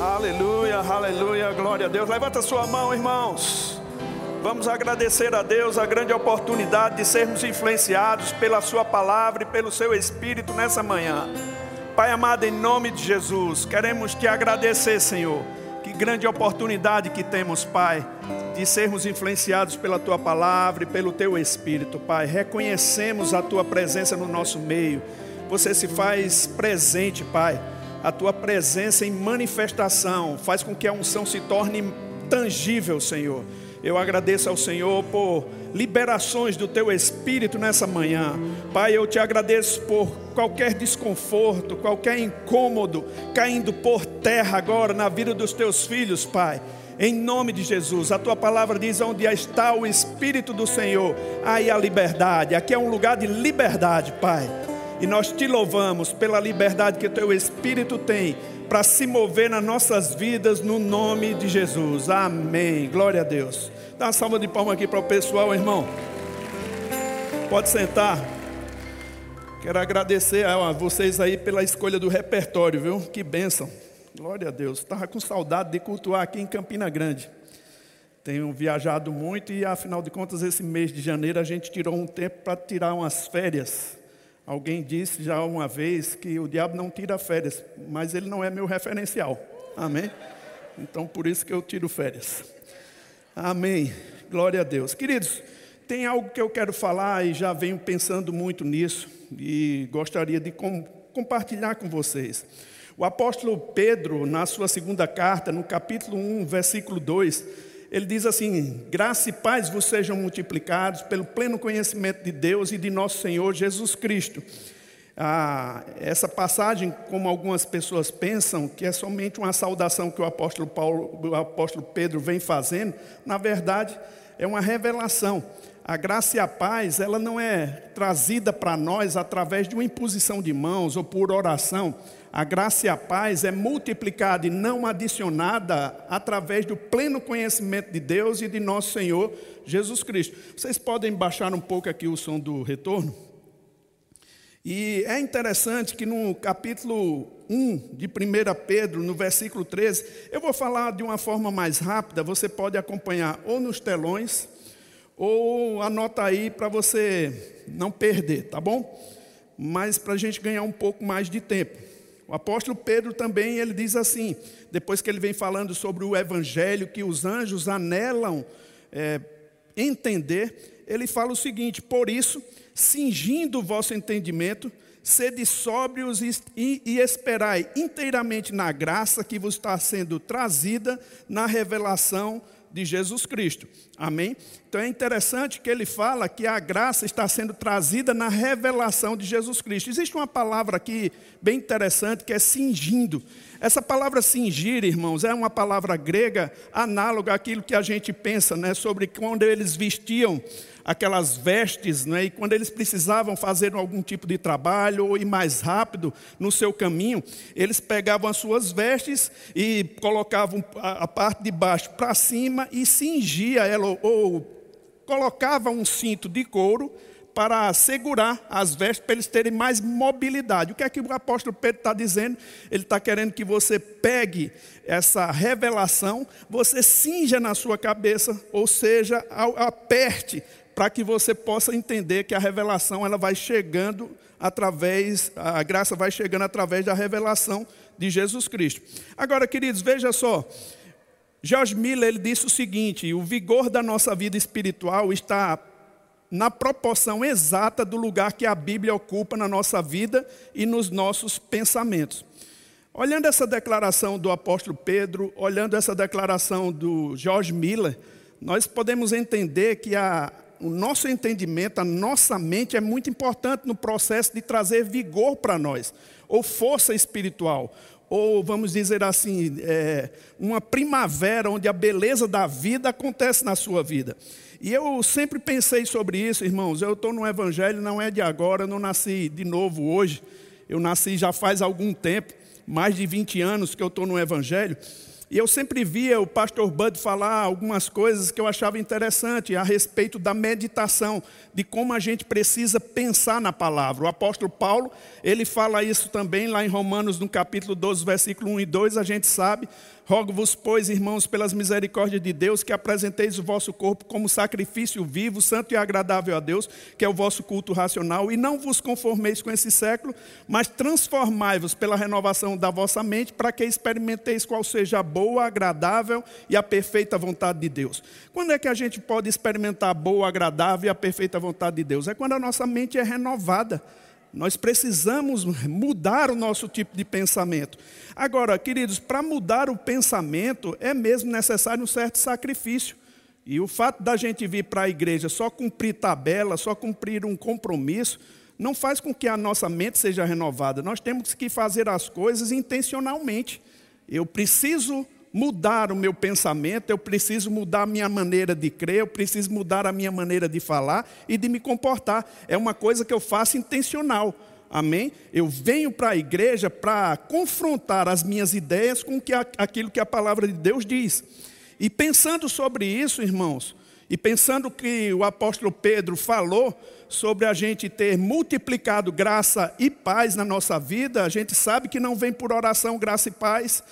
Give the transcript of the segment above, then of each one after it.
Aleluia, aleluia, glória a Deus. Levanta sua mão, irmãos. Vamos agradecer a Deus a grande oportunidade de sermos influenciados pela Sua palavra e pelo Seu Espírito nessa manhã. Pai amado, em nome de Jesus, queremos te agradecer, Senhor. Que grande oportunidade que temos, Pai, de sermos influenciados pela Tua palavra e pelo Teu Espírito, Pai. Reconhecemos a Tua presença no nosso meio. Você se faz presente, Pai a tua presença em manifestação, faz com que a unção se torne tangível, Senhor. Eu agradeço ao Senhor por liberações do teu espírito nessa manhã. Pai, eu te agradeço por qualquer desconforto, qualquer incômodo caindo por terra agora na vida dos teus filhos, Pai. Em nome de Jesus, a tua palavra diz: onde está o Espírito do Senhor, aí a liberdade. Aqui é um lugar de liberdade, Pai. E nós te louvamos pela liberdade que o teu Espírito tem para se mover nas nossas vidas no nome de Jesus. Amém. Glória a Deus. Dá uma salva de palmas aqui para o pessoal, irmão. Pode sentar. Quero agradecer a vocês aí pela escolha do repertório, viu? Que bênção. Glória a Deus. Estava com saudade de cultuar aqui em Campina Grande. Tenho viajado muito e, afinal de contas, esse mês de janeiro a gente tirou um tempo para tirar umas férias. Alguém disse já uma vez que o diabo não tira férias, mas ele não é meu referencial. Amém? Então por isso que eu tiro férias. Amém. Glória a Deus. Queridos, tem algo que eu quero falar e já venho pensando muito nisso e gostaria de com, compartilhar com vocês. O apóstolo Pedro, na sua segunda carta, no capítulo 1, versículo 2, ele diz assim: graça e paz vos sejam multiplicados pelo pleno conhecimento de Deus e de nosso Senhor Jesus Cristo. Ah, essa passagem, como algumas pessoas pensam, que é somente uma saudação que o apóstolo, Paulo, o apóstolo Pedro vem fazendo, na verdade é uma revelação. A graça e a paz, ela não é trazida para nós através de uma imposição de mãos ou por oração a graça e a paz é multiplicada e não adicionada através do pleno conhecimento de Deus e de nosso Senhor Jesus Cristo. Vocês podem baixar um pouco aqui o som do retorno? E é interessante que no capítulo 1 de 1 Pedro, no versículo 13, eu vou falar de uma forma mais rápida, você pode acompanhar ou nos telões, ou anota aí para você não perder, tá bom? Mas para a gente ganhar um pouco mais de tempo. O apóstolo Pedro também ele diz assim, depois que ele vem falando sobre o evangelho que os anjos anelam é, entender, ele fala o seguinte: por isso, cingindo o vosso entendimento, sede sóbrios e, e, e esperai inteiramente na graça que vos está sendo trazida na revelação de Jesus Cristo. Amém? Então é interessante que ele fala que a graça está sendo trazida na revelação de Jesus Cristo. Existe uma palavra aqui bem interessante que é cingindo. Essa palavra cingir, irmãos, é uma palavra grega análoga àquilo que a gente pensa, né, sobre quando eles vestiam aquelas vestes, né? e quando eles precisavam fazer algum tipo de trabalho ou ir mais rápido no seu caminho, eles pegavam as suas vestes e colocavam a, parte de baixo para cima e cingia ela, ou, ou colocava um cinto de couro para segurar as vestes, para eles terem mais mobilidade. O que é que o apóstolo Pedro está dizendo? Ele está querendo que você pegue essa revelação, você cinja na sua cabeça, ou seja, aperte para que você possa entender que a revelação ela vai chegando através, a graça vai chegando através da revelação de Jesus Cristo. Agora, queridos, veja só. George Miller ele disse o seguinte: o vigor da nossa vida espiritual está na proporção exata do lugar que a Bíblia ocupa na nossa vida e nos nossos pensamentos. Olhando essa declaração do apóstolo Pedro, olhando essa declaração do George Miller, nós podemos entender que a, o nosso entendimento, a nossa mente é muito importante no processo de trazer vigor para nós, ou força espiritual, ou vamos dizer assim, é, uma primavera onde a beleza da vida acontece na sua vida. E eu sempre pensei sobre isso, irmãos. Eu estou no Evangelho, não é de agora, eu não nasci de novo hoje. Eu nasci já faz algum tempo, mais de 20 anos que eu estou no Evangelho. E eu sempre via o pastor Bud falar algumas coisas que eu achava interessante a respeito da meditação, de como a gente precisa pensar na palavra. O apóstolo Paulo, ele fala isso também lá em Romanos, no capítulo 12, versículo 1 e 2, a gente sabe Rogo-vos, pois, irmãos, pelas misericórdias de Deus, que apresenteis o vosso corpo como sacrifício vivo, santo e agradável a Deus, que é o vosso culto racional, e não vos conformeis com esse século, mas transformai-vos pela renovação da vossa mente, para que experimenteis qual seja a boa, agradável e a perfeita vontade de Deus. Quando é que a gente pode experimentar a boa, agradável e a perfeita vontade de Deus? É quando a nossa mente é renovada. Nós precisamos mudar o nosso tipo de pensamento. Agora, queridos, para mudar o pensamento é mesmo necessário um certo sacrifício. E o fato da gente vir para a igreja só cumprir tabela, só cumprir um compromisso, não faz com que a nossa mente seja renovada. Nós temos que fazer as coisas intencionalmente. Eu preciso mudar o meu pensamento, eu preciso mudar a minha maneira de crer, eu preciso mudar a minha maneira de falar e de me comportar. É uma coisa que eu faço intencional. Amém? Eu venho para a igreja para confrontar as minhas ideias com que, aquilo que a palavra de Deus diz. E pensando sobre isso, irmãos, e pensando que o apóstolo Pedro falou sobre a gente ter multiplicado graça e paz na nossa vida, a gente sabe que não vem por oração graça e paz,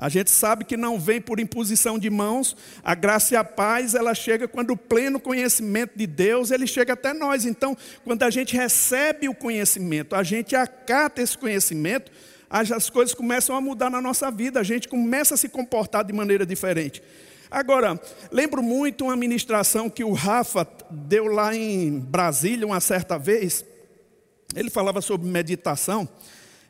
a gente sabe que não vem por imposição de mãos, a graça e a paz, ela chega quando o pleno conhecimento de Deus, ele chega até nós. Então, quando a gente recebe o conhecimento, a gente acata esse conhecimento, as coisas começam a mudar na nossa vida, a gente começa a se comportar de maneira diferente. Agora, lembro muito uma ministração que o Rafa deu lá em Brasília uma certa vez. Ele falava sobre meditação.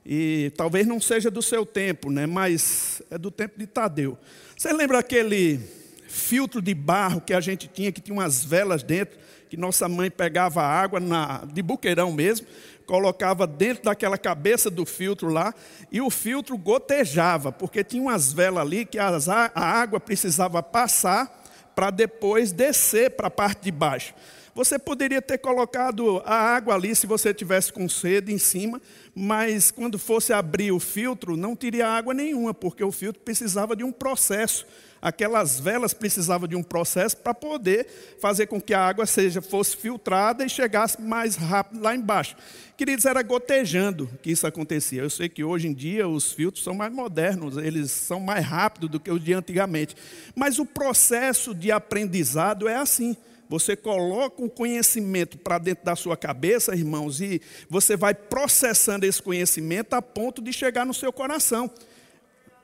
E talvez não seja do seu tempo, né? mas é do tempo de Tadeu. Você lembra aquele filtro de barro que a gente tinha, que tinha umas velas dentro, que nossa mãe pegava água na, de buqueirão mesmo, colocava dentro daquela cabeça do filtro lá, e o filtro gotejava, porque tinha umas velas ali que as, a água precisava passar para depois descer para a parte de baixo. Você poderia ter colocado a água ali se você tivesse com sede em cima, mas quando fosse abrir o filtro, não teria água nenhuma, porque o filtro precisava de um processo. Aquelas velas precisavam de um processo para poder fazer com que a água seja fosse filtrada e chegasse mais rápido lá embaixo. Queridos, era gotejando que isso acontecia. Eu sei que hoje em dia os filtros são mais modernos, eles são mais rápidos do que os de antigamente. Mas o processo de aprendizado é assim. Você coloca o conhecimento para dentro da sua cabeça, irmãos, e você vai processando esse conhecimento a ponto de chegar no seu coração,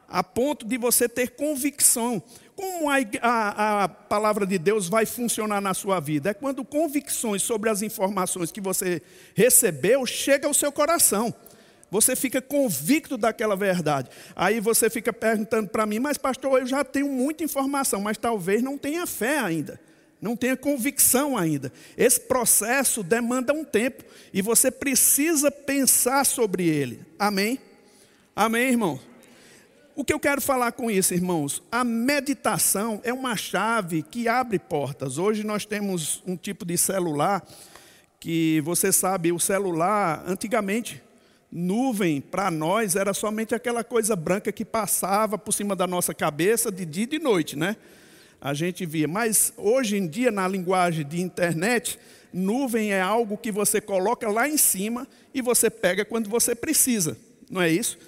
a ponto de você ter convicção. Como a, a, a palavra de Deus vai funcionar na sua vida? É quando convicções sobre as informações que você recebeu chegam ao seu coração. Você fica convicto daquela verdade. Aí você fica perguntando para mim, mas pastor, eu já tenho muita informação, mas talvez não tenha fé ainda não tenha convicção ainda. Esse processo demanda um tempo e você precisa pensar sobre ele. Amém? Amém, irmão? O que eu quero falar com isso, irmãos? A meditação é uma chave que abre portas. Hoje nós temos um tipo de celular que você sabe, o celular, antigamente, nuvem para nós era somente aquela coisa branca que passava por cima da nossa cabeça de dia e de noite, né? A gente via. Mas hoje em dia, na linguagem de internet, nuvem é algo que você coloca lá em cima e você pega quando você precisa, não é isso?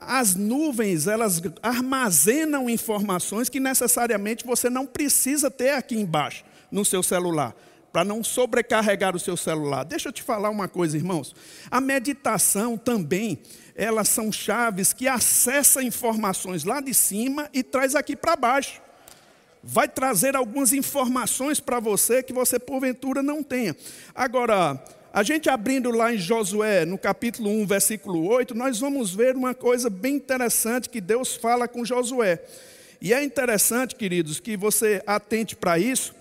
as nuvens, elas armazenam informações que necessariamente você não precisa ter aqui embaixo, no seu celular, para não sobrecarregar o seu celular. Deixa eu te falar uma coisa, irmãos. A meditação também, elas são chaves que acessam informações lá de cima e traz aqui para baixo vai trazer algumas informações para você que você porventura não tenha. Agora, a gente abrindo lá em Josué, no capítulo 1, versículo 8, nós vamos ver uma coisa bem interessante que Deus fala com Josué. E é interessante, queridos, que você atente para isso,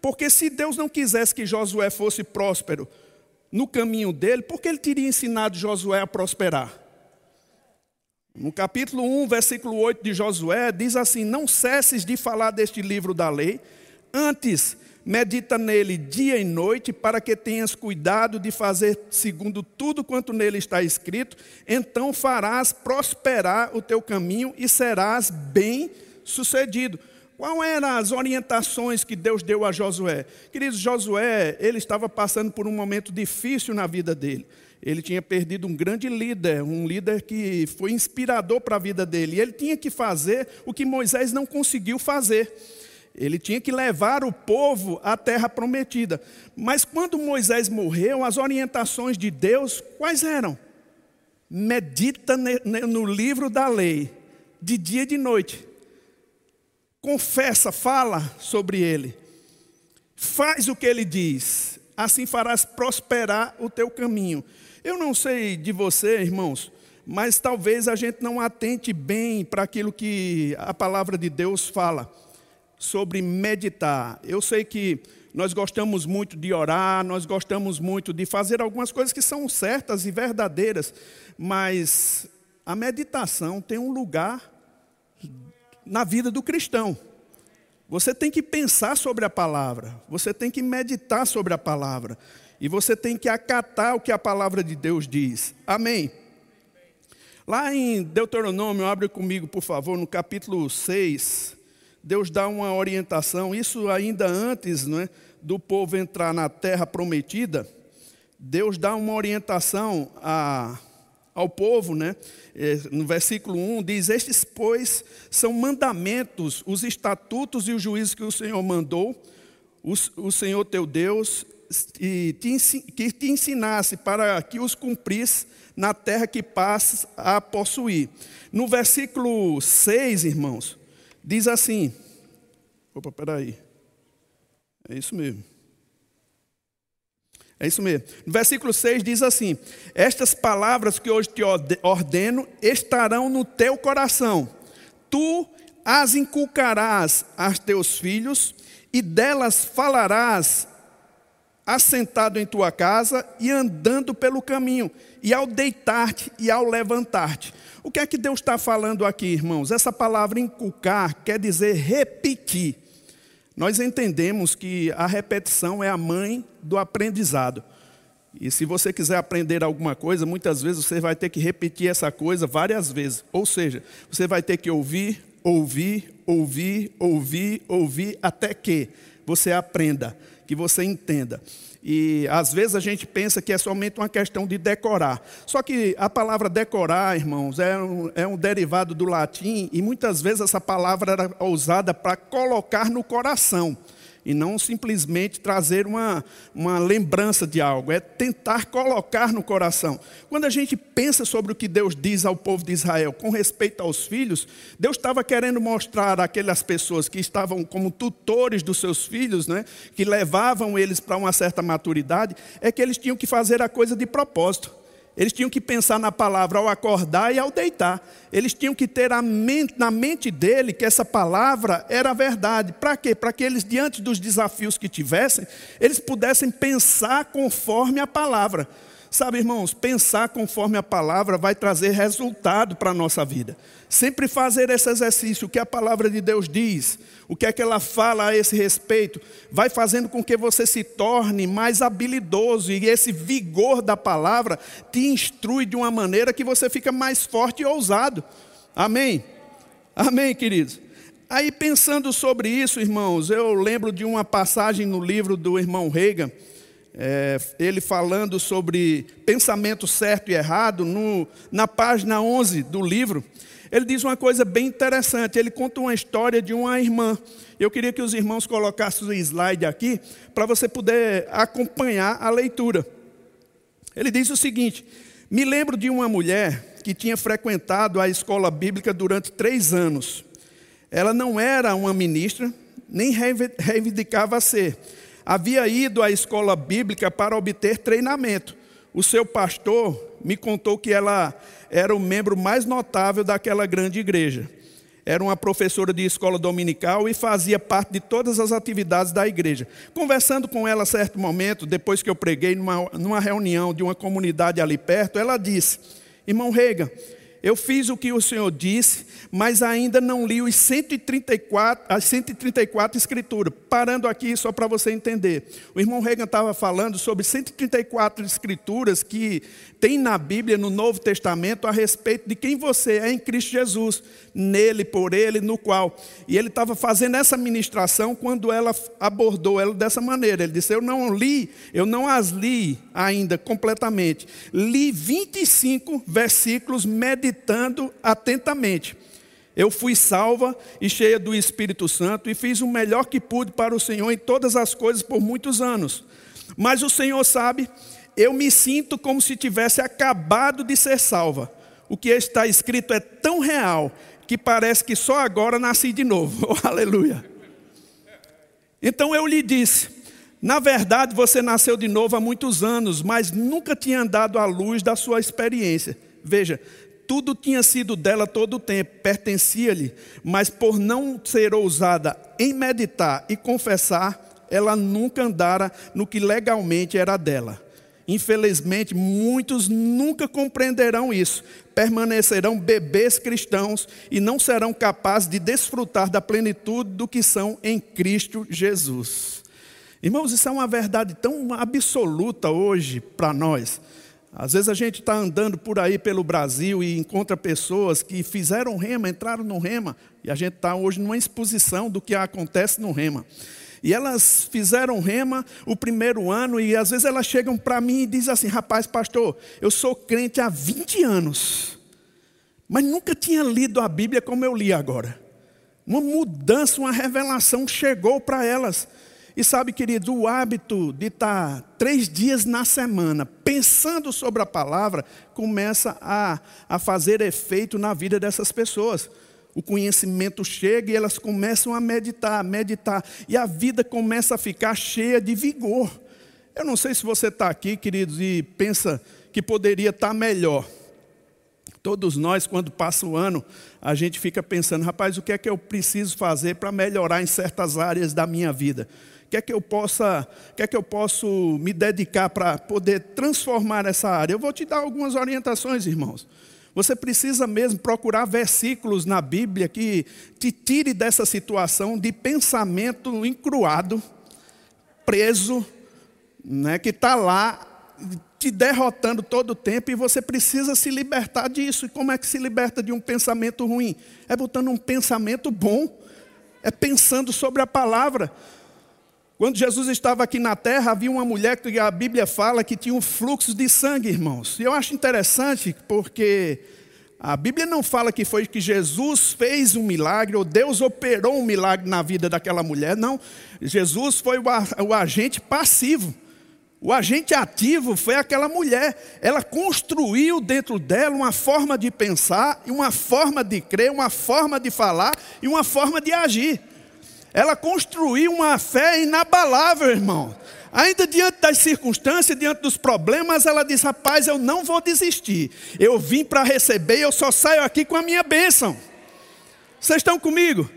porque se Deus não quisesse que Josué fosse próspero no caminho dele, por que ele teria ensinado Josué a prosperar? No capítulo 1, versículo 8 de Josué, diz assim: Não cesses de falar deste livro da lei, antes medita nele dia e noite, para que tenhas cuidado de fazer segundo tudo quanto nele está escrito, então farás prosperar o teu caminho e serás bem sucedido. Qual eram as orientações que Deus deu a Josué? Queridos, Josué, ele estava passando por um momento difícil na vida dele. Ele tinha perdido um grande líder, um líder que foi inspirador para a vida dele. E ele tinha que fazer o que Moisés não conseguiu fazer. Ele tinha que levar o povo à terra prometida. Mas quando Moisés morreu, as orientações de Deus quais eram? Medita no livro da lei, de dia e de noite. Confessa, fala sobre ele. Faz o que ele diz, assim farás prosperar o teu caminho. Eu não sei de você, irmãos, mas talvez a gente não atente bem para aquilo que a palavra de Deus fala sobre meditar. Eu sei que nós gostamos muito de orar, nós gostamos muito de fazer algumas coisas que são certas e verdadeiras, mas a meditação tem um lugar na vida do cristão. Você tem que pensar sobre a palavra, você tem que meditar sobre a palavra, e você tem que acatar o que a palavra de Deus diz. Amém. Lá em Deuteronômio, abre comigo, por favor, no capítulo 6. Deus dá uma orientação, isso ainda antes é, do povo entrar na terra prometida, Deus dá uma orientação a, ao povo, né? É, no versículo 1 diz: Estes, pois, são mandamentos, os estatutos e os juízos que o Senhor mandou, o, Senhor teu Deus, e que te ensinasse para que os cumprisse na terra que passas a possuir. No versículo 6, irmãos, diz assim: opa, peraí. É isso mesmo. É isso mesmo. No versículo 6 diz assim: Estas palavras que hoje te ordeno estarão no teu coração, tu as inculcarás aos teus filhos, e delas falarás assentado em tua casa e andando pelo caminho, e ao deitar-te e ao levantar-te. O que é que Deus está falando aqui, irmãos? Essa palavra inculcar quer dizer repetir. Nós entendemos que a repetição é a mãe do aprendizado. E se você quiser aprender alguma coisa, muitas vezes você vai ter que repetir essa coisa várias vezes. Ou seja, você vai ter que ouvir, ouvir, ouvir, ouvir, ouvir, até que você aprenda que você entenda. E às vezes a gente pensa que é somente uma questão de decorar. Só que a palavra decorar, irmãos, é um, é um derivado do latim e muitas vezes essa palavra era usada para colocar no coração e não simplesmente trazer uma, uma lembrança de algo, é tentar colocar no coração. Quando a gente pensa sobre o que Deus diz ao povo de Israel com respeito aos filhos, Deus estava querendo mostrar àquelas pessoas que estavam como tutores dos seus filhos, né, que levavam eles para uma certa maturidade, é que eles tinham que fazer a coisa de propósito. Eles tinham que pensar na palavra ao acordar e ao deitar. Eles tinham que ter mente, na mente dele que essa palavra era verdade. Para quê? Para que eles, diante dos desafios que tivessem, eles pudessem pensar conforme a palavra. Sabe, irmãos, pensar conforme a palavra vai trazer resultado para a nossa vida. Sempre fazer esse exercício, o que a palavra de Deus diz, o que é que ela fala a esse respeito, vai fazendo com que você se torne mais habilidoso e esse vigor da palavra te instrui de uma maneira que você fica mais forte e ousado. Amém? Amém, queridos? Aí pensando sobre isso, irmãos, eu lembro de uma passagem no livro do irmão Reagan é, ele falando sobre pensamento certo e errado, no, na página 11 do livro, ele diz uma coisa bem interessante. Ele conta uma história de uma irmã. Eu queria que os irmãos colocassem o slide aqui, para você poder acompanhar a leitura. Ele diz o seguinte: Me lembro de uma mulher que tinha frequentado a escola bíblica durante três anos. Ela não era uma ministra, nem reivindicava ser havia ido à escola bíblica para obter treinamento. O seu pastor me contou que ela era o membro mais notável daquela grande igreja. Era uma professora de escola dominical e fazia parte de todas as atividades da igreja. Conversando com ela a certo momento, depois que eu preguei numa, numa reunião de uma comunidade ali perto, ela disse: Irmão Reagan, eu fiz o que o Senhor disse, mas ainda não li os 134, as 134 escrituras. Parando aqui só para você entender. O irmão Reagan estava falando sobre 134 escrituras que tem na Bíblia, no Novo Testamento, a respeito de quem você é em Cristo Jesus, nele, por ele, no qual. E ele estava fazendo essa ministração quando ela abordou ela dessa maneira. Ele disse: Eu não li, eu não as li ainda completamente. Li 25 versículos meditando atentamente. Eu fui salva e cheia do Espírito Santo e fiz o melhor que pude para o Senhor em todas as coisas por muitos anos. Mas o Senhor sabe eu me sinto como se tivesse acabado de ser salva. O que está escrito é tão real que parece que só agora nasci de novo. Oh, aleluia. Então eu lhe disse: na verdade você nasceu de novo há muitos anos, mas nunca tinha andado à luz da sua experiência. Veja, tudo tinha sido dela todo o tempo, pertencia-lhe, mas por não ser ousada em meditar e confessar, ela nunca andara no que legalmente era dela. Infelizmente, muitos nunca compreenderão isso, permanecerão bebês cristãos e não serão capazes de desfrutar da plenitude do que são em Cristo Jesus. Irmãos, isso é uma verdade tão absoluta hoje para nós. Às vezes a gente está andando por aí pelo Brasil e encontra pessoas que fizeram rema, entraram no rema, e a gente está hoje numa exposição do que acontece no rema. E elas fizeram rema o primeiro ano, e às vezes elas chegam para mim e dizem assim: rapaz, pastor, eu sou crente há 20 anos, mas nunca tinha lido a Bíblia como eu li agora. Uma mudança, uma revelação chegou para elas. E sabe, querido, o hábito de estar três dias na semana pensando sobre a palavra começa a, a fazer efeito na vida dessas pessoas o conhecimento chega e elas começam a meditar, a meditar, e a vida começa a ficar cheia de vigor. Eu não sei se você está aqui, queridos, e pensa que poderia estar tá melhor. Todos nós, quando passa o ano, a gente fica pensando, rapaz, o que é que eu preciso fazer para melhorar em certas áreas da minha vida? Que é que eu possa, que é que eu posso me dedicar para poder transformar essa área? Eu vou te dar algumas orientações, irmãos. Você precisa mesmo procurar versículos na Bíblia que te tire dessa situação de pensamento encruado, preso, né, que está lá te derrotando todo o tempo e você precisa se libertar disso. E como é que se liberta de um pensamento ruim? É botando um pensamento bom, é pensando sobre a palavra. Quando Jesus estava aqui na terra, havia uma mulher que a Bíblia fala que tinha um fluxo de sangue, irmãos. E eu acho interessante porque a Bíblia não fala que foi que Jesus fez um milagre ou Deus operou um milagre na vida daquela mulher, não. Jesus foi o, agente passivo. O agente ativo foi aquela mulher. Ela construiu dentro dela uma forma de pensar, uma forma de crer, uma forma de falar e uma forma de agir. Ela construiu uma fé inabalável, irmão. Ainda diante das circunstâncias, diante dos problemas, ela diz: Rapaz, eu não vou desistir. Eu vim para receber, eu só saio aqui com a minha bênção. Vocês estão comigo?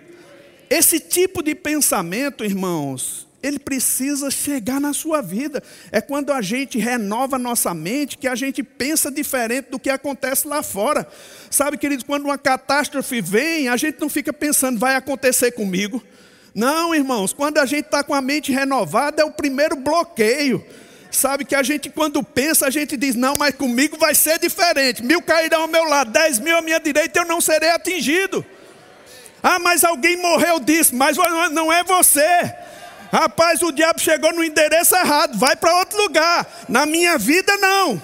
Esse tipo de pensamento, irmãos, ele precisa chegar na sua vida. É quando a gente renova nossa mente que a gente pensa diferente do que acontece lá fora. Sabe, queridos, quando uma catástrofe vem, a gente não fica pensando, vai acontecer comigo. Não, irmãos, quando a gente está com a mente renovada, é o primeiro bloqueio. Sabe que a gente, quando pensa, a gente diz: não, mas comigo vai ser diferente. Mil cairão ao meu lado, dez mil à minha direita, eu não serei atingido. Ah, mas alguém morreu disso, mas não é você. Rapaz, o diabo chegou no endereço errado, vai para outro lugar. Na minha vida, não.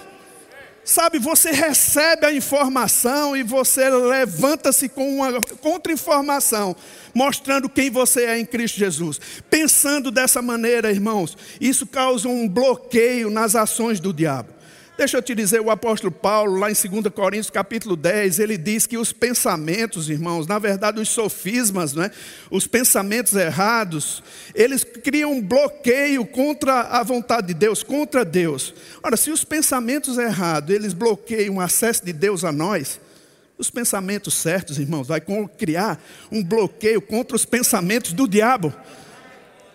Sabe, você recebe a informação e você levanta-se com uma contra-informação mostrando quem você é em Cristo Jesus. Pensando dessa maneira, irmãos, isso causa um bloqueio nas ações do diabo. Deixa eu te dizer, o apóstolo Paulo, lá em 2 Coríntios capítulo 10, ele diz que os pensamentos, irmãos, na verdade os sofismas, né, os pensamentos errados, eles criam um bloqueio contra a vontade de Deus, contra Deus. Ora, se os pensamentos errados, eles bloqueiam o acesso de Deus a nós, os pensamentos certos, irmãos, vai criar um bloqueio contra os pensamentos do diabo.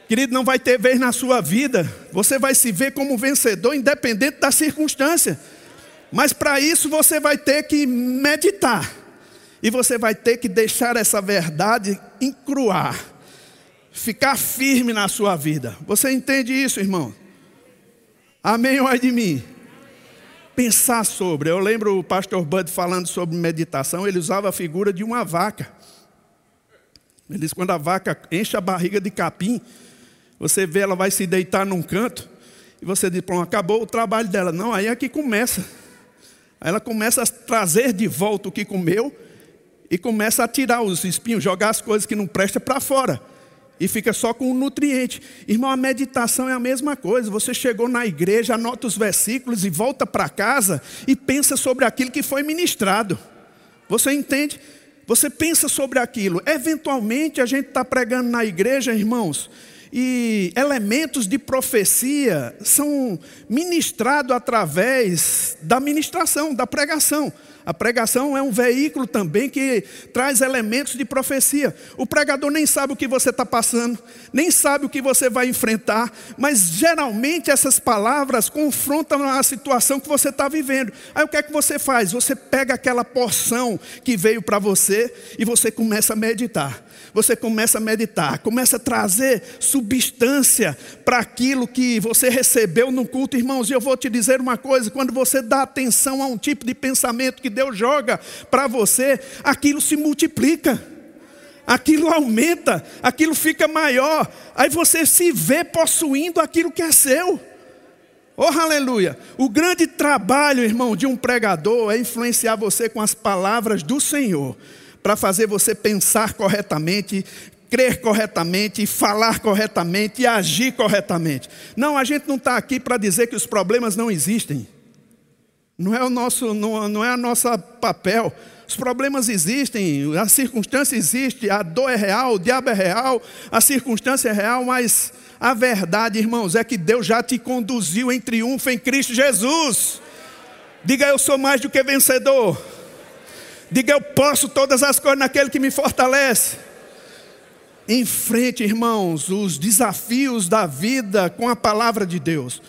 Querido, não vai ter vez na sua vida. Você vai se ver como vencedor, independente da circunstância. Mas para isso você vai ter que meditar. E você vai ter que deixar essa verdade encruar. Ficar firme na sua vida. Você entende isso, irmão? Amém ou é de mim? Pensar sobre. Eu lembro o pastor Bud falando sobre meditação, ele usava a figura de uma vaca. Ele diz: quando a vaca enche a barriga de capim, você vê ela vai se deitar num canto, e você diz: pronto, acabou o trabalho dela. Não, aí é que começa. Aí ela começa a trazer de volta o que comeu e começa a tirar os espinhos, jogar as coisas que não prestam para fora. E fica só com o nutriente. Irmão, a meditação é a mesma coisa. Você chegou na igreja, anota os versículos e volta para casa e pensa sobre aquilo que foi ministrado. Você entende? Você pensa sobre aquilo. Eventualmente a gente está pregando na igreja, irmãos, e elementos de profecia são ministrados através da ministração, da pregação. A pregação é um veículo também que traz elementos de profecia. O pregador nem sabe o que você está passando, nem sabe o que você vai enfrentar, mas geralmente essas palavras confrontam a situação que você está vivendo. Aí o que é que você faz? Você pega aquela porção que veio para você e você começa a meditar você começa a meditar, começa a trazer substância para aquilo que você recebeu no culto, irmãos. E eu vou te dizer uma coisa: quando você dá atenção a um tipo de pensamento que Deus joga para você, aquilo se multiplica aquilo aumenta, aquilo fica maior, aí você se vê possuindo aquilo que é seu. Oh, aleluia! O grande trabalho, irmão, de um pregador é influenciar você com as palavras do Senhor para fazer você pensar corretamente, crer corretamente, falar corretamente e agir corretamente. Não, a gente não está aqui para dizer que os problemas não existem. Não é o nosso, não, não é a nossa papel. Os problemas existem, a circunstância existe, a dor é real, o diabo é real, a circunstância é real, mas a verdade, irmãos, é que Deus já te conduziu em triunfo em Cristo Jesus. Diga, eu sou mais do que vencedor. Diga eu posso todas as coisas naquele que me fortalece. Enfrente, irmãos, os desafios da vida com a palavra de Deus.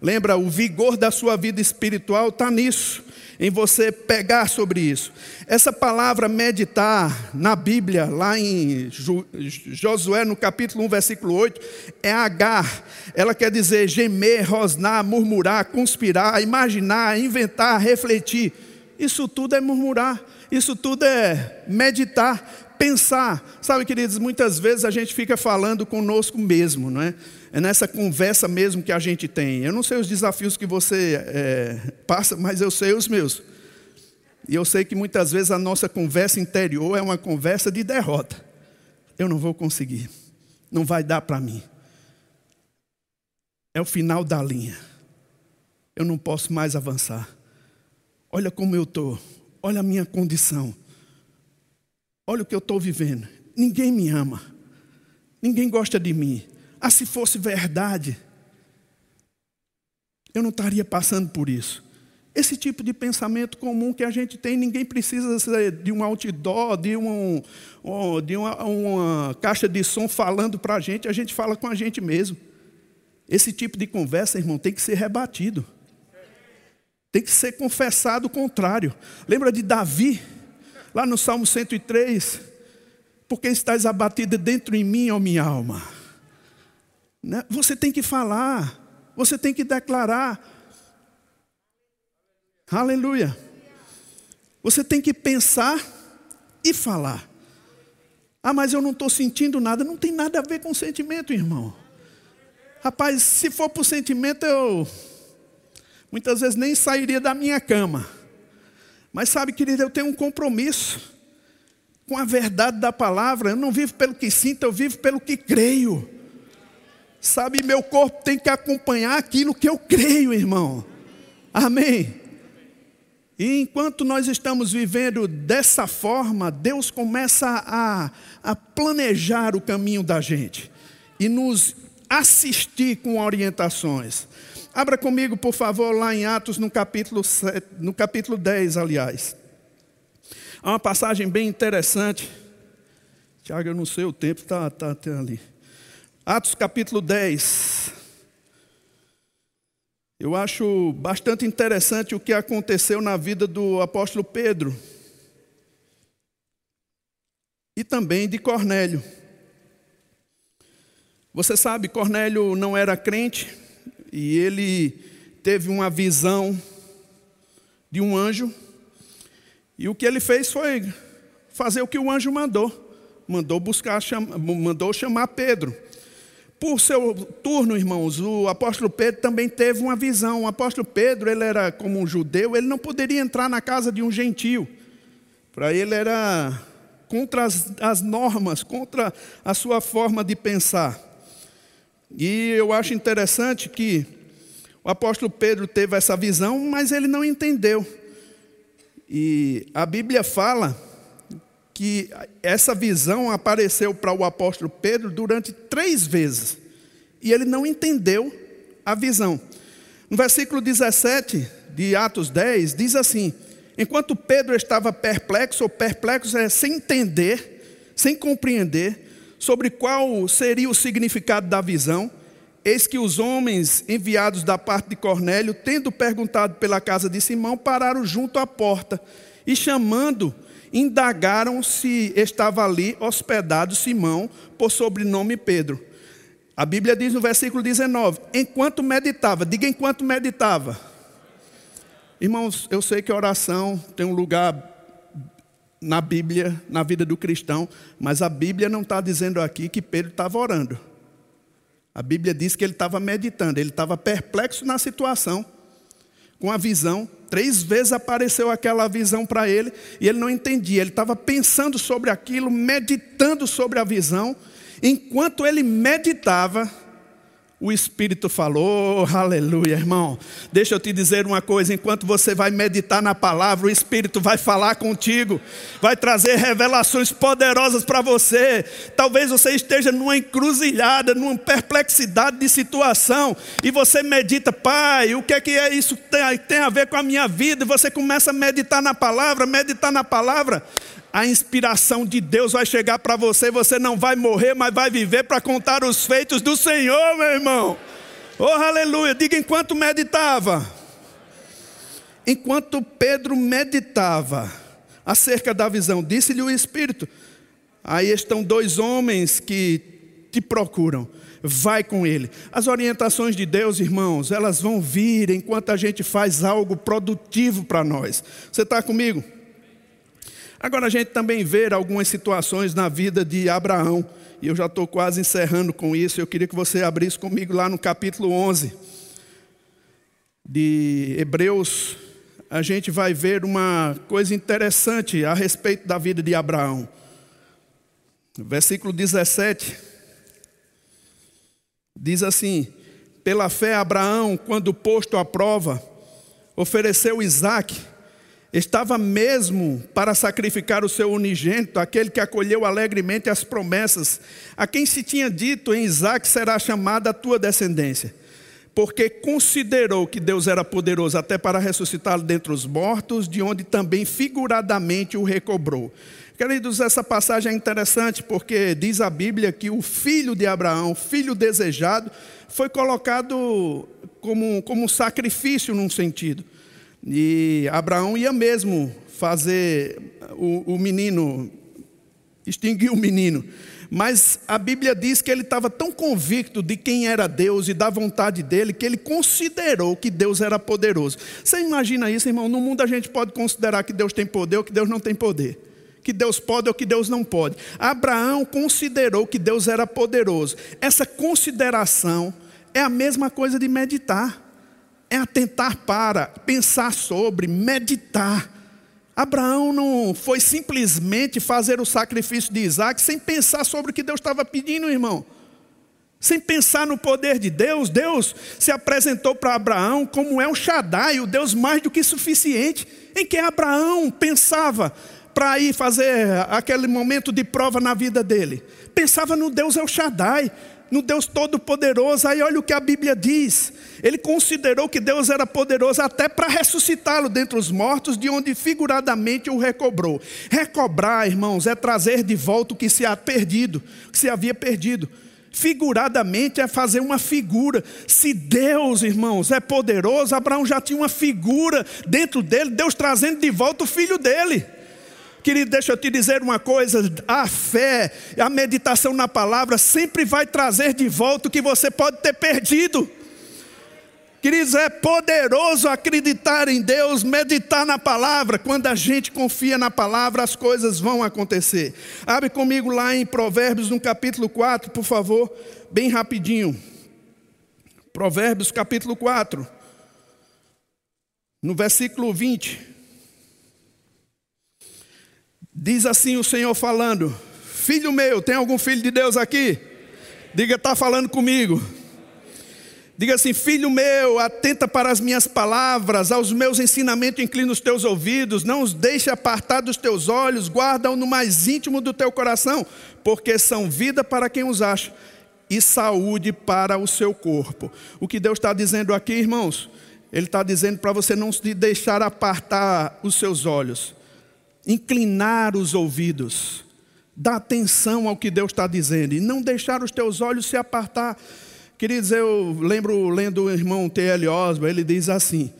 Lembra, o vigor da sua vida espiritual está nisso, em você pegar sobre isso. Essa palavra meditar na Bíblia, lá em Josué, no capítulo 1, versículo 8, é agar. Ela quer dizer gemer, rosnar, murmurar, conspirar, imaginar, inventar, refletir. Isso tudo é murmurar. Isso tudo é meditar, pensar. Sabe, queridos, muitas vezes a gente fica falando conosco mesmo, não é? É nessa conversa mesmo que a gente tem. Eu não sei os desafios que você é, passa, mas eu sei os meus. E eu sei que muitas vezes a nossa conversa interior é uma conversa de derrota. Eu não vou conseguir. Não vai dar para mim. É o final da linha. Eu não posso mais avançar. Olha como eu estou. Olha a minha condição. Olha o que eu estou vivendo. Ninguém me ama. Ninguém gosta de mim. Ah, se fosse verdade, eu não estaria passando por isso. Esse tipo de pensamento comum que a gente tem, ninguém precisa de um outdoor, de, um, de uma, uma caixa de som falando para a gente, a gente fala com a gente mesmo. Esse tipo de conversa, irmão, tem que ser rebatido. Tem que ser confessado o contrário. Lembra de Davi, lá no Salmo 103? Porque estás abatida dentro em mim, ó minha alma. Né? Você tem que falar, você tem que declarar. Aleluia. Você tem que pensar e falar. Ah, mas eu não estou sentindo nada. Não tem nada a ver com sentimento, irmão. Rapaz, se for por sentimento, eu muitas vezes nem sairia da minha cama. Mas sabe, querido, eu tenho um compromisso com a verdade da palavra. Eu não vivo pelo que sinto, eu vivo pelo que creio. Sabe, meu corpo tem que acompanhar aquilo que eu creio, irmão. Amém. E enquanto nós estamos vivendo dessa forma, Deus começa a, a planejar o caminho da gente e nos assistir com orientações. Abra comigo, por favor, lá em Atos, no capítulo, 7, no capítulo 10, aliás. Há uma passagem bem interessante. Tiago, eu não sei o tempo, está tá, tá ali. Atos capítulo 10. Eu acho bastante interessante o que aconteceu na vida do apóstolo Pedro e também de Cornélio. Você sabe, Cornélio não era crente e ele teve uma visão de um anjo, e o que ele fez foi fazer o que o anjo mandou. Mandou buscar, mandou chamar Pedro. Por seu turno, irmãos, o apóstolo Pedro também teve uma visão. O apóstolo Pedro, ele era como um judeu, ele não poderia entrar na casa de um gentio. Para ele era contra as, as normas, contra a sua forma de pensar. E eu acho interessante que o apóstolo Pedro teve essa visão, mas ele não entendeu. E a Bíblia fala que essa visão apareceu para o apóstolo Pedro durante três vezes. E ele não entendeu a visão. No versículo 17 de Atos 10, diz assim: Enquanto Pedro estava perplexo, ou perplexo é sem entender, sem compreender, sobre qual seria o significado da visão, eis que os homens enviados da parte de Cornélio, tendo perguntado pela casa de Simão, pararam junto à porta e chamando indagaram se estava ali hospedado Simão, por sobrenome Pedro. A Bíblia diz no versículo 19: enquanto meditava, diga enquanto meditava. Irmãos, eu sei que oração tem um lugar na Bíblia, na vida do cristão, mas a Bíblia não está dizendo aqui que Pedro estava orando. A Bíblia diz que ele estava meditando, ele estava perplexo na situação, com a visão, Três vezes apareceu aquela visão para ele e ele não entendia. Ele estava pensando sobre aquilo, meditando sobre a visão. Enquanto ele meditava, o Espírito falou, oh, aleluia, irmão. Deixa eu te dizer uma coisa: enquanto você vai meditar na palavra, o Espírito vai falar contigo, vai trazer revelações poderosas para você. Talvez você esteja numa encruzilhada, numa perplexidade de situação, e você medita, Pai, o que é que é isso tem, tem a ver com a minha vida? E você começa a meditar na palavra, meditar na palavra a inspiração de Deus vai chegar para você, você não vai morrer, mas vai viver para contar os feitos do Senhor, meu irmão. Oh, aleluia. Diga enquanto meditava. Enquanto Pedro meditava acerca da visão, disse-lhe o Espírito: Aí estão dois homens que te procuram. Vai com ele. As orientações de Deus, irmãos, elas vão vir enquanto a gente faz algo produtivo para nós. Você está comigo? Agora a gente também vê algumas situações na vida de Abraão, e eu já estou quase encerrando com isso. Eu queria que você abrisse comigo lá no capítulo 11 de Hebreus. A gente vai ver uma coisa interessante a respeito da vida de Abraão. Versículo 17 diz assim: Pela fé, Abraão, quando posto à prova, ofereceu Isaque estava mesmo para sacrificar o seu unigênito, aquele que acolheu alegremente as promessas, a quem se tinha dito em Isaac será chamada a tua descendência, porque considerou que Deus era poderoso até para ressuscitá-lo dentre os mortos, de onde também figuradamente o recobrou. Queridos, essa passagem é interessante porque diz a Bíblia que o filho de Abraão, filho desejado, foi colocado como, como sacrifício num sentido. E Abraão ia mesmo fazer o, o menino, extinguir o menino. Mas a Bíblia diz que ele estava tão convicto de quem era Deus e da vontade dele, que ele considerou que Deus era poderoso. Você imagina isso, irmão? No mundo a gente pode considerar que Deus tem poder ou que Deus não tem poder. Que Deus pode ou que Deus não pode. Abraão considerou que Deus era poderoso. Essa consideração é a mesma coisa de meditar é atentar para, pensar sobre, meditar. Abraão não foi simplesmente fazer o sacrifício de Isaac sem pensar sobre o que Deus estava pedindo, irmão. Sem pensar no poder de Deus, Deus se apresentou para Abraão como é um Shaddai, o Deus mais do que suficiente, em que Abraão pensava para ir fazer aquele momento de prova na vida dele. Pensava no Deus El Shaddai, no Deus Todo-Poderoso. Aí olha o que a Bíblia diz. Ele considerou que Deus era poderoso até para ressuscitá-lo dentre os mortos, de onde figuradamente o recobrou. Recobrar, irmãos, é trazer de volta o que se, ha perdido, que se havia perdido. Figuradamente é fazer uma figura. Se Deus, irmãos, é poderoso, Abraão já tinha uma figura dentro dele, Deus trazendo de volta o filho dele. Querido, deixa eu te dizer uma coisa: a fé, a meditação na palavra sempre vai trazer de volta o que você pode ter perdido. Queridos, é poderoso acreditar em Deus, meditar na palavra. Quando a gente confia na palavra, as coisas vão acontecer. Abre comigo lá em Provérbios, no capítulo 4, por favor, bem rapidinho. Provérbios, capítulo 4, no versículo 20. Diz assim o Senhor falando: Filho meu, tem algum filho de Deus aqui? Diga, está falando comigo. Diga assim: Filho meu, atenta para as minhas palavras, aos meus ensinamentos inclina os teus ouvidos, não os deixe apartar dos teus olhos, guarda-o no mais íntimo do teu coração, porque são vida para quem os acha e saúde para o seu corpo. O que Deus está dizendo aqui, irmãos, Ele está dizendo para você não se deixar apartar os seus olhos, inclinar os ouvidos, dar atenção ao que Deus está dizendo e não deixar os teus olhos se apartar Queridos, eu lembro lendo o irmão T.L. Osborne, ele diz assim: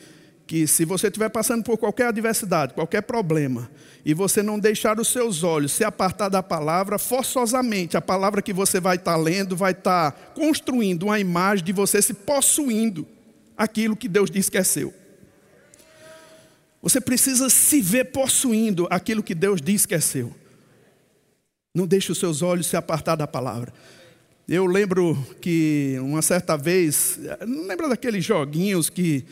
que se você estiver passando por qualquer adversidade, qualquer problema, e você não deixar os seus olhos se apartar da palavra, forçosamente a palavra que você vai estar lendo vai estar construindo uma imagem de você se possuindo aquilo que Deus diz que é seu. Você precisa se ver possuindo aquilo que Deus diz que é seu. Não deixe os seus olhos se apartar da palavra. Eu lembro que uma certa vez, lembra daqueles joguinhos que,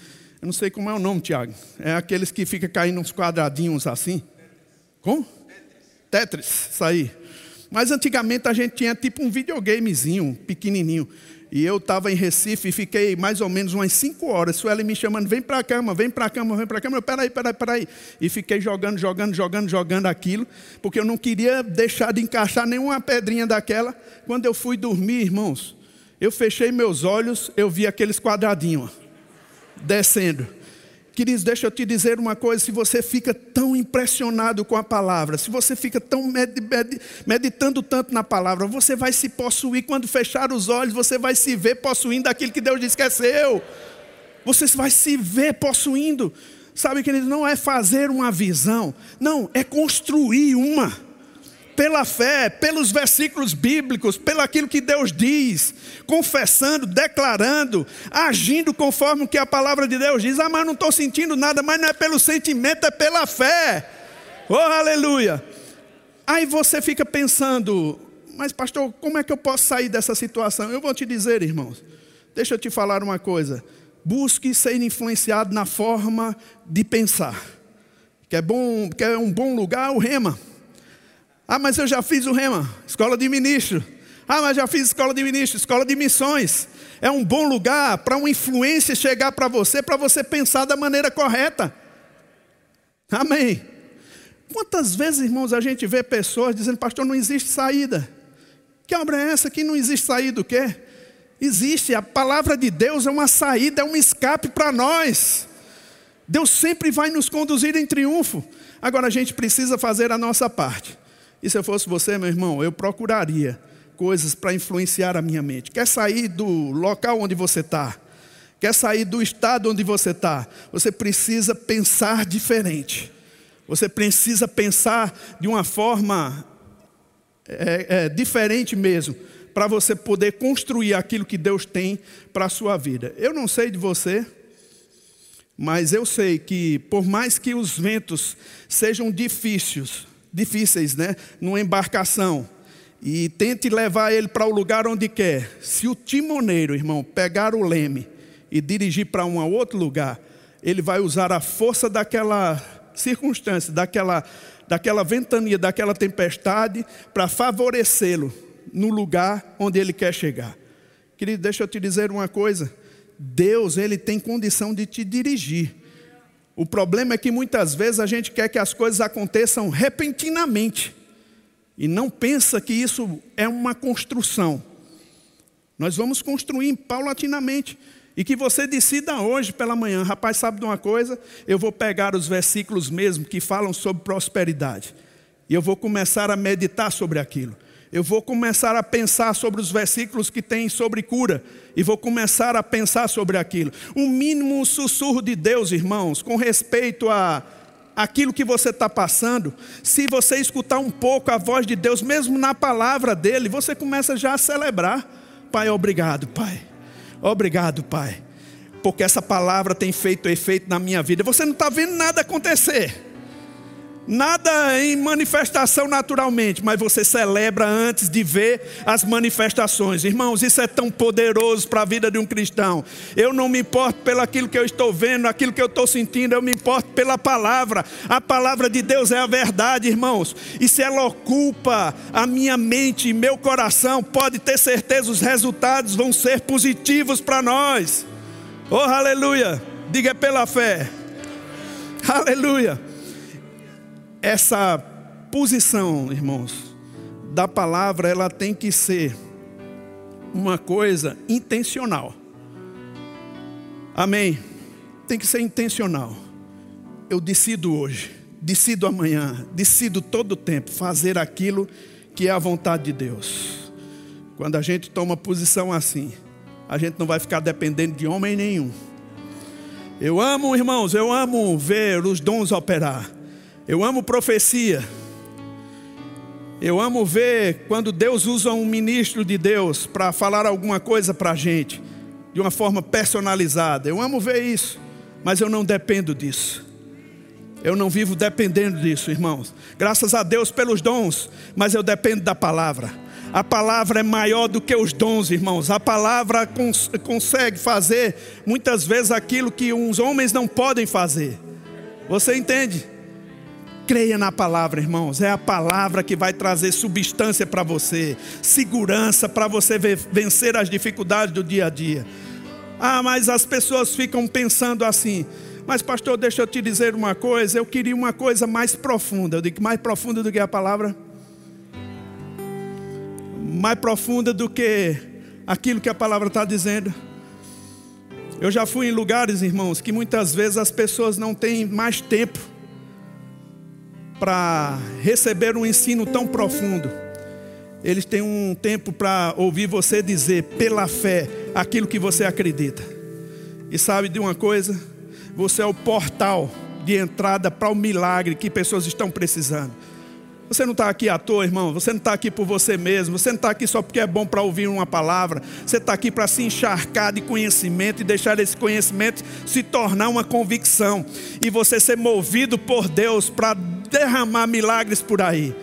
eu não sei como é o nome, Tiago, é aqueles que fica caindo uns quadradinhos assim. Como? Tetris, isso aí. Mas antigamente a gente tinha tipo um videogamezinho pequenininho. E eu estava em Recife e fiquei mais ou menos umas cinco horas. Sueli me chamando, vem para a cama, vem para a cama, vem para a cama. Eu, peraí, peraí, peraí. E fiquei jogando, jogando, jogando, jogando aquilo, porque eu não queria deixar de encaixar nenhuma pedrinha daquela. Quando eu fui dormir, irmãos, eu fechei meus olhos, eu vi aqueles quadradinhos descendo. Queridos, deixa eu te dizer uma coisa: se você fica tão impressionado com a palavra, se você fica tão meditando tanto na palavra, você vai se possuir. Quando fechar os olhos, você vai se ver possuindo aquilo que Deus diz que é seu. Você vai se ver possuindo. Sabe, querido, não é fazer uma visão, não, é construir uma pela fé, pelos versículos bíblicos, pelo aquilo que Deus diz, confessando, declarando, agindo conforme o que a palavra de Deus diz. Ah, mas não estou sentindo nada, mas não é pelo sentimento, é pela fé. Oh, aleluia! Aí você fica pensando, mas pastor, como é que eu posso sair dessa situação? Eu vou te dizer, irmãos, deixa eu te falar uma coisa. Busque ser influenciado na forma de pensar. Quer, bom, quer um bom lugar? O rema. Ah, mas eu já fiz o Rema, escola de ministro. Ah, mas já fiz escola de ministro, escola de missões. É um bom lugar para uma influência chegar para você, para você pensar da maneira correta. Amém. Quantas vezes, irmãos, a gente vê pessoas dizendo, pastor, não existe saída. Que obra é essa que não existe saída? O quê? Existe, a palavra de Deus é uma saída, é um escape para nós. Deus sempre vai nos conduzir em triunfo. Agora a gente precisa fazer a nossa parte. E se eu fosse você, meu irmão, eu procuraria coisas para influenciar a minha mente. Quer sair do local onde você está? Quer sair do estado onde você está? Você precisa pensar diferente. Você precisa pensar de uma forma é, é, diferente mesmo, para você poder construir aquilo que Deus tem para a sua vida. Eu não sei de você, mas eu sei que, por mais que os ventos sejam difíceis, difíceis, né? Numa embarcação. E tente levar ele para o lugar onde quer. Se o timoneiro, irmão, pegar o leme e dirigir para um outro lugar, ele vai usar a força daquela circunstância, daquela, daquela ventania, daquela tempestade, para favorecê-lo no lugar onde ele quer chegar. Querido, deixa eu te dizer uma coisa. Deus, ele tem condição de te dirigir. O problema é que muitas vezes a gente quer que as coisas aconteçam repentinamente e não pensa que isso é uma construção. Nós vamos construir paulatinamente. E que você decida hoje pela manhã, rapaz, sabe de uma coisa? Eu vou pegar os versículos mesmo que falam sobre prosperidade. E eu vou começar a meditar sobre aquilo. Eu vou começar a pensar sobre os versículos que tem sobre cura. E vou começar a pensar sobre aquilo. Um mínimo sussurro de Deus, irmãos, com respeito a aquilo que você está passando, se você escutar um pouco a voz de Deus, mesmo na palavra dele, você começa já a celebrar. Pai, obrigado, Pai. Obrigado, Pai. Porque essa palavra tem feito efeito na minha vida. Você não está vendo nada acontecer nada em manifestação naturalmente, mas você celebra antes de ver as manifestações. Irmãos, isso é tão poderoso para a vida de um cristão. Eu não me importo pelo aquilo que eu estou vendo, aquilo que eu estou sentindo, eu me importo pela palavra. A palavra de Deus é a verdade, irmãos. E se ela ocupa a minha mente e meu coração, pode ter certeza os resultados vão ser positivos para nós. Oh, aleluia! Diga pela fé. Aleluia essa posição, irmãos, da palavra, ela tem que ser uma coisa intencional. Amém? Tem que ser intencional. Eu decido hoje, decido amanhã, decido todo o tempo fazer aquilo que é a vontade de Deus. Quando a gente toma posição assim, a gente não vai ficar dependendo de homem nenhum. Eu amo, irmãos, eu amo ver os dons operar. Eu amo profecia. Eu amo ver quando Deus usa um ministro de Deus para falar alguma coisa para a gente, de uma forma personalizada. Eu amo ver isso, mas eu não dependo disso. Eu não vivo dependendo disso, irmãos. Graças a Deus pelos dons, mas eu dependo da palavra. A palavra é maior do que os dons, irmãos. A palavra cons consegue fazer muitas vezes aquilo que uns homens não podem fazer. Você entende? Creia na palavra, irmãos. É a palavra que vai trazer substância para você, segurança para você vencer as dificuldades do dia a dia. Ah, mas as pessoas ficam pensando assim. Mas, pastor, deixa eu te dizer uma coisa. Eu queria uma coisa mais profunda. Eu digo mais profunda do que a palavra? Mais profunda do que aquilo que a palavra está dizendo. Eu já fui em lugares, irmãos, que muitas vezes as pessoas não têm mais tempo para receber um ensino tão profundo. Eles têm um tempo para ouvir você dizer pela fé aquilo que você acredita. E sabe de uma coisa? Você é o portal de entrada para o milagre que pessoas estão precisando. Você não está aqui à toa, irmão. Você não está aqui por você mesmo. Você não está aqui só porque é bom para ouvir uma palavra. Você está aqui para se encharcar de conhecimento e deixar esse conhecimento se tornar uma convicção. E você ser movido por Deus para derramar milagres por aí.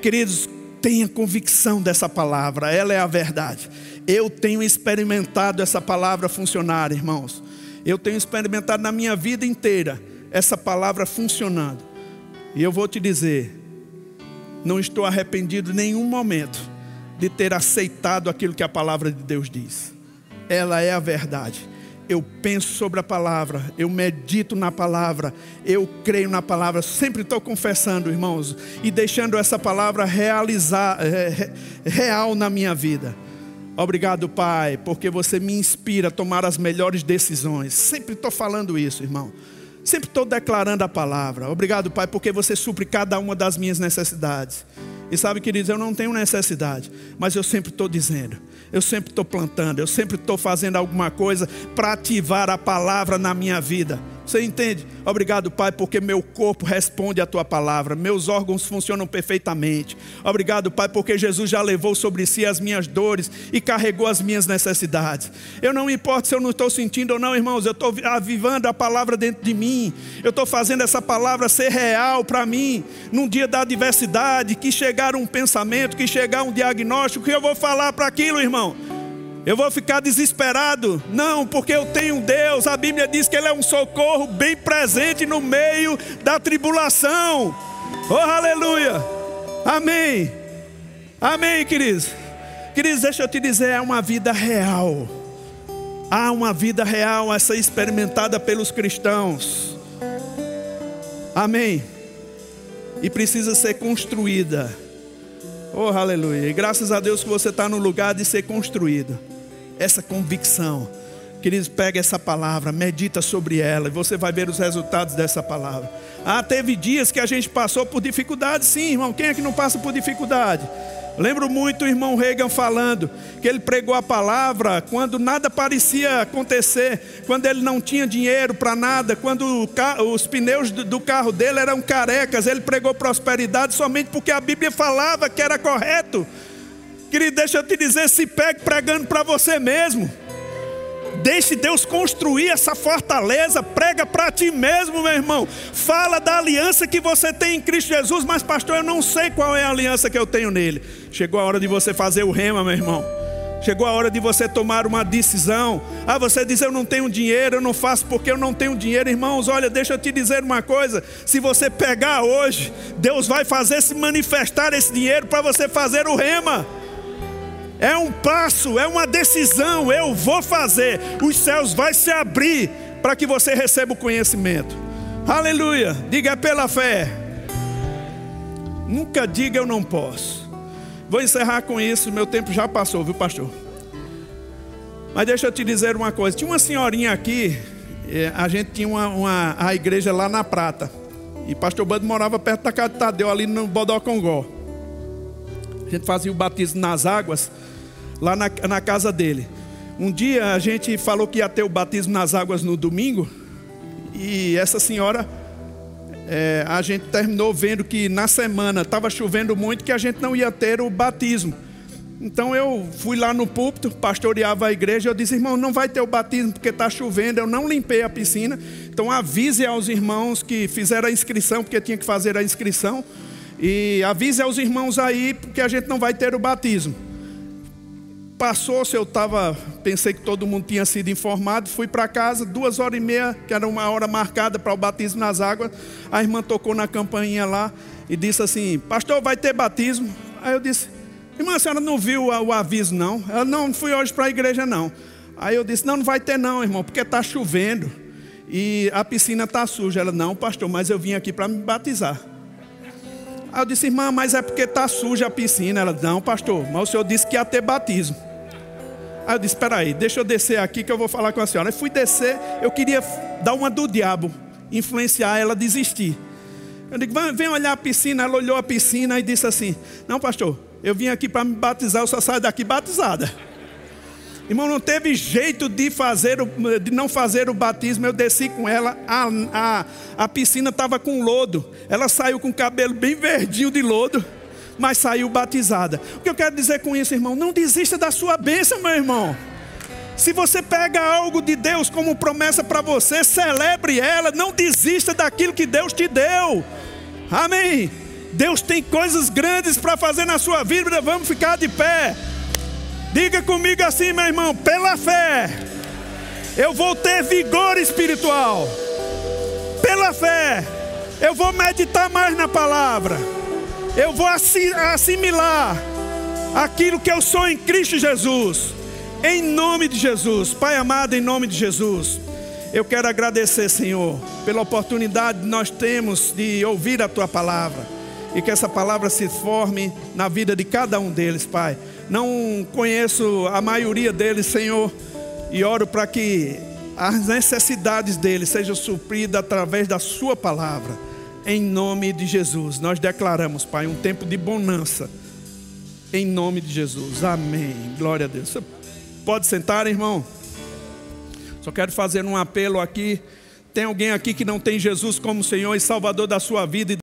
Queridos, tenha convicção dessa palavra. Ela é a verdade. Eu tenho experimentado essa palavra funcionar, irmãos. Eu tenho experimentado na minha vida inteira essa palavra funcionando. E eu vou te dizer, não estou arrependido em nenhum momento de ter aceitado aquilo que a palavra de Deus diz. Ela é a verdade. Eu penso sobre a palavra, eu medito na palavra, eu creio na palavra, sempre estou confessando, irmãos, e deixando essa palavra realizar, é, real na minha vida. Obrigado, Pai, porque você me inspira a tomar as melhores decisões. Sempre estou falando isso, irmão. Sempre estou declarando a palavra. Obrigado, Pai, porque você supre cada uma das minhas necessidades. E sabe, queridos, eu não tenho necessidade, mas eu sempre estou dizendo eu sempre estou plantando, eu sempre estou fazendo alguma coisa para ativar a palavra na minha vida. Você entende? Obrigado, Pai, porque meu corpo responde à tua palavra, meus órgãos funcionam perfeitamente. Obrigado, Pai, porque Jesus já levou sobre si as minhas dores e carregou as minhas necessidades. Eu não me importo se eu não estou sentindo ou não, irmãos, eu estou avivando a palavra dentro de mim, eu estou fazendo essa palavra ser real para mim, num dia da adversidade, que chegar um pensamento, que chegar um diagnóstico, que eu vou falar para aquilo, irmão. Eu vou ficar desesperado? Não, porque eu tenho Deus. A Bíblia diz que Ele é um socorro bem presente no meio da tribulação. Oh, aleluia! Amém. Amém, queridos. Queridos, deixa eu te dizer, é uma vida real. Há uma vida real a ser experimentada pelos cristãos. Amém. E precisa ser construída. Oh, aleluia. E graças a Deus que você está no lugar de ser construído essa convicção. Queridos, pega essa palavra, medita sobre ela e você vai ver os resultados dessa palavra. Ah, teve dias que a gente passou por dificuldade, sim, irmão. Quem é que não passa por dificuldade? Lembro muito o irmão Reagan falando que ele pregou a palavra quando nada parecia acontecer, quando ele não tinha dinheiro para nada, quando os pneus do carro dele eram carecas, ele pregou prosperidade somente porque a Bíblia falava que era correto. Querido, deixa eu te dizer, se pegue pregando para você mesmo. Deixe Deus construir essa fortaleza, prega para ti mesmo, meu irmão. Fala da aliança que você tem em Cristo Jesus, mas pastor, eu não sei qual é a aliança que eu tenho nele. Chegou a hora de você fazer o rema, meu irmão. Chegou a hora de você tomar uma decisão. Ah, você diz: Eu não tenho dinheiro, eu não faço porque eu não tenho dinheiro. Irmãos, olha, deixa eu te dizer uma coisa: se você pegar hoje, Deus vai fazer se manifestar esse dinheiro para você fazer o rema é um passo, é uma decisão. Eu vou fazer. Os céus vai se abrir para que você receba o conhecimento. Aleluia. Diga é pela fé. Nunca diga eu não posso. Vou encerrar com isso. Meu tempo já passou, viu, pastor? Mas deixa eu te dizer uma coisa. Tinha uma senhorinha aqui. É, a gente tinha uma, uma a igreja lá na Prata. E pastor Bando morava perto da casa de Tadeu, ali no Bodocongó. A gente fazia o batismo nas águas lá na, na casa dele. Um dia a gente falou que ia ter o batismo nas águas no domingo, e essa senhora, é, a gente terminou vendo que na semana estava chovendo muito, que a gente não ia ter o batismo. Então eu fui lá no púlpito, pastoreava a igreja, eu disse, irmão, não vai ter o batismo porque está chovendo, eu não limpei a piscina. Então avise aos irmãos que fizeram a inscrição, porque tinha que fazer a inscrição. E avise aos irmãos aí, porque a gente não vai ter o batismo. Passou-se, eu estava, pensei que todo mundo tinha sido informado, fui para casa, duas horas e meia, que era uma hora marcada para o batismo nas águas. A irmã tocou na campainha lá e disse assim: Pastor, vai ter batismo? Aí eu disse: Irmã, a senhora não viu o aviso, não? Ela não, não fui hoje para a igreja, não. Aí eu disse: Não, não vai ter, não, irmão, porque está chovendo e a piscina está suja. Ela: Não, pastor, mas eu vim aqui para me batizar. Aí eu disse: Irmã, mas é porque está suja a piscina. Ela: Não, pastor, mas o senhor disse que ia ter batismo. Aí eu disse: Espera aí, deixa eu descer aqui que eu vou falar com a senhora. Eu fui descer, eu queria dar uma do diabo, influenciar ela a desistir. Eu digo: Vem olhar a piscina. Ela olhou a piscina e disse assim: Não, pastor, eu vim aqui para me batizar, eu só saio daqui batizada. Irmão, não teve jeito de fazer, de não fazer o batismo. Eu desci com ela, a, a, a piscina estava com lodo. Ela saiu com o cabelo bem verdinho de lodo mas saiu batizada. O que eu quero dizer com isso, irmão? Não desista da sua bênção, meu irmão. Se você pega algo de Deus como promessa para você, celebre ela, não desista daquilo que Deus te deu. Amém. Deus tem coisas grandes para fazer na sua vida, vamos ficar de pé. Diga comigo assim, meu irmão, pela fé, eu vou ter vigor espiritual. Pela fé, eu vou meditar mais na palavra eu vou assimilar aquilo que eu sou em Cristo Jesus, em nome de Jesus, Pai amado, em nome de Jesus. Eu quero agradecer, Senhor, pela oportunidade que nós temos de ouvir a Tua palavra e que essa palavra se forme na vida de cada um deles, Pai. Não conheço a maioria deles, Senhor, e oro para que as necessidades deles sejam supridas através da Sua palavra em nome de Jesus. Nós declaramos, Pai, um tempo de bonança. Em nome de Jesus. Amém. Glória a Deus. Pode sentar, irmão. Só quero fazer um apelo aqui. Tem alguém aqui que não tem Jesus como Senhor e Salvador da sua vida?